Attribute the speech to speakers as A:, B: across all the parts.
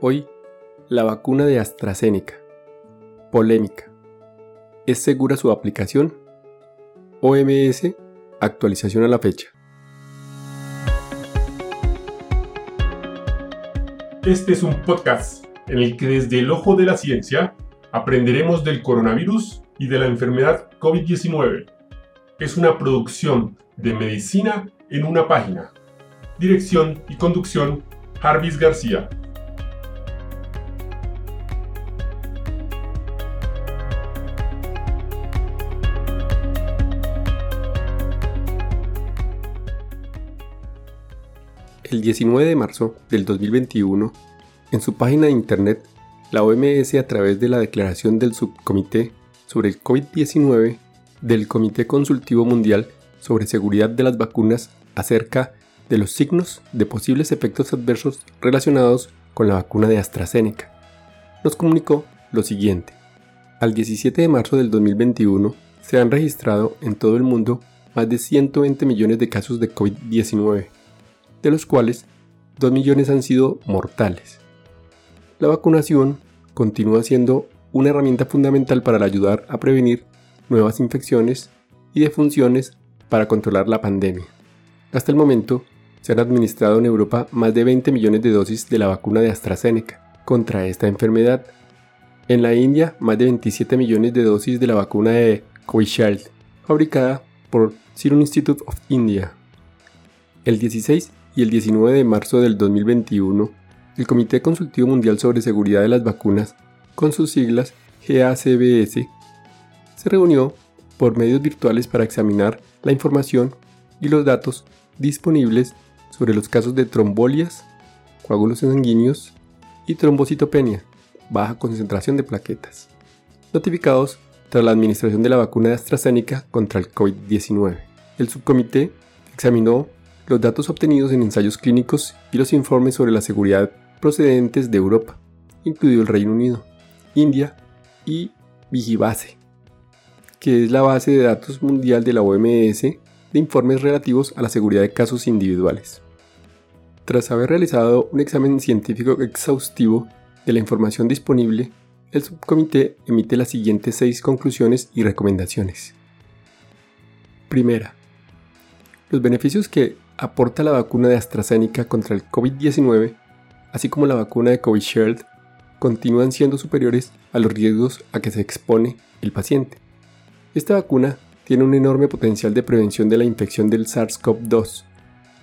A: Hoy, la vacuna de AstraZeneca. Polémica. ¿Es segura su aplicación? OMS, actualización a la fecha.
B: Este es un podcast en el que desde el ojo de la ciencia aprenderemos del coronavirus y de la enfermedad COVID-19. Es una producción de medicina en una página. Dirección y conducción, Jarvis García.
A: El 19 de marzo del 2021, en su página de internet, la OMS a través de la declaración del Subcomité sobre el COVID-19 del Comité Consultivo Mundial sobre Seguridad de las Vacunas acerca de los signos de posibles efectos adversos relacionados con la vacuna de AstraZeneca, nos comunicó lo siguiente. Al 17 de marzo del 2021 se han registrado en todo el mundo más de 120 millones de casos de COVID-19 de los cuales 2 millones han sido mortales. La vacunación continúa siendo una herramienta fundamental para ayudar a prevenir nuevas infecciones y defunciones para controlar la pandemia. Hasta el momento, se han administrado en Europa más de 20 millones de dosis de la vacuna de AstraZeneca contra esta enfermedad. En la India, más de 27 millones de dosis de la vacuna de Covishield, fabricada por Serum Institute of India. El 16 y el 19 de marzo del 2021, el Comité Consultivo Mundial sobre Seguridad de las Vacunas, con sus siglas GACBS, se reunió por medios virtuales para examinar la información y los datos disponibles sobre los casos de trombolias, coágulos sanguíneos y trombocitopenia, baja concentración de plaquetas, notificados tras la administración de la vacuna de AstraZeneca contra el COVID-19. El subcomité examinó los datos obtenidos en ensayos clínicos y los informes sobre la seguridad procedentes de Europa, incluido el Reino Unido, India y Vigibase, que es la base de datos mundial de la OMS de informes relativos a la seguridad de casos individuales. Tras haber realizado un examen científico exhaustivo de la información disponible, el subcomité emite las siguientes seis conclusiones y recomendaciones. Primera, los beneficios que aporta la vacuna de AstraZeneca contra el COVID-19, así como la vacuna de Covishield, continúan siendo superiores a los riesgos a que se expone el paciente. Esta vacuna tiene un enorme potencial de prevención de la infección del SARS-CoV-2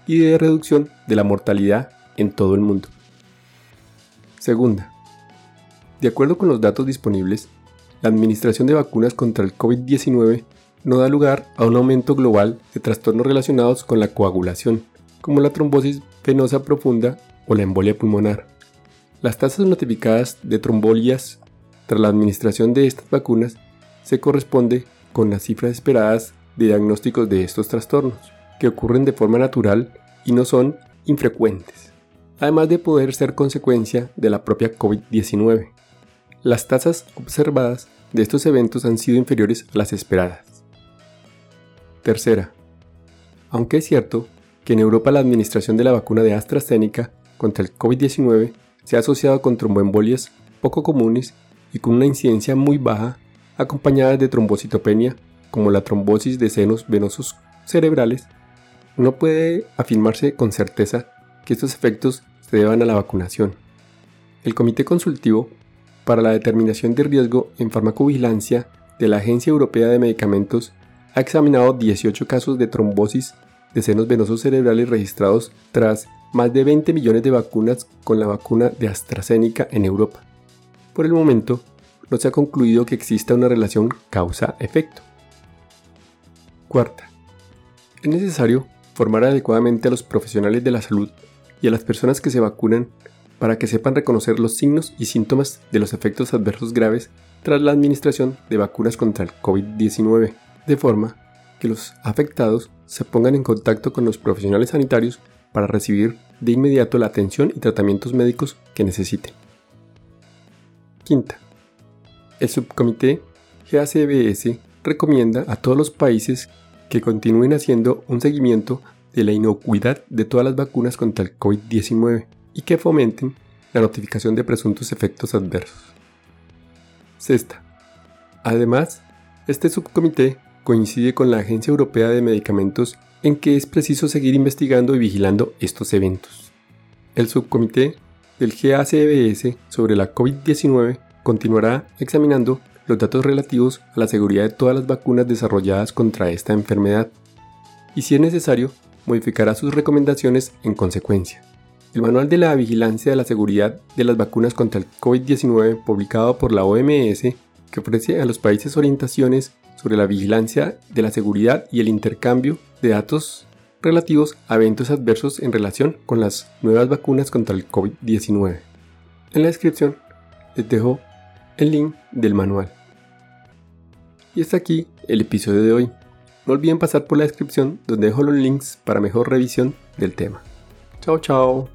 A: y de reducción de la mortalidad en todo el mundo. Segunda, de acuerdo con los datos disponibles, la administración de vacunas contra el COVID-19 no da lugar a un aumento global de trastornos relacionados con la coagulación, como la trombosis venosa profunda o la embolia pulmonar. Las tasas notificadas de trombolias tras la administración de estas vacunas se corresponde con las cifras esperadas de diagnósticos de estos trastornos, que ocurren de forma natural y no son infrecuentes, además de poder ser consecuencia de la propia COVID-19. Las tasas observadas de estos eventos han sido inferiores a las esperadas. Tercera, aunque es cierto que en Europa la administración de la vacuna de AstraZeneca contra el COVID-19 se ha asociado con tromboembolias poco comunes y con una incidencia muy baja acompañada de trombocitopenia como la trombosis de senos venosos cerebrales, no puede afirmarse con certeza que estos efectos se deban a la vacunación. El Comité Consultivo para la Determinación de Riesgo en Farmacovigilancia de la Agencia Europea de Medicamentos ha examinado 18 casos de trombosis de senos venosos cerebrales registrados tras más de 20 millones de vacunas con la vacuna de AstraZeneca en Europa. Por el momento, no se ha concluido que exista una relación causa-efecto. Cuarta, es necesario formar adecuadamente a los profesionales de la salud y a las personas que se vacunan para que sepan reconocer los signos y síntomas de los efectos adversos graves tras la administración de vacunas contra el COVID-19 de forma que los afectados se pongan en contacto con los profesionales sanitarios para recibir de inmediato la atención y tratamientos médicos que necesiten. Quinta. El subcomité GACBS recomienda a todos los países que continúen haciendo un seguimiento de la inocuidad de todas las vacunas contra el COVID-19 y que fomenten la notificación de presuntos efectos adversos. Sexta. Además, este subcomité coincide con la Agencia Europea de Medicamentos en que es preciso seguir investigando y vigilando estos eventos. El subcomité del GACBS sobre la COVID-19 continuará examinando los datos relativos a la seguridad de todas las vacunas desarrolladas contra esta enfermedad y si es necesario, modificará sus recomendaciones en consecuencia. El Manual de la Vigilancia de la Seguridad de las Vacunas contra el COVID-19, publicado por la OMS, que ofrece a los países orientaciones sobre la vigilancia de la seguridad y el intercambio de datos relativos a eventos adversos en relación con las nuevas vacunas contra el COVID-19. En la descripción les dejo el link del manual. Y hasta aquí el episodio de hoy. No olviden pasar por la descripción donde dejo los links para mejor revisión del tema. Chao, chao.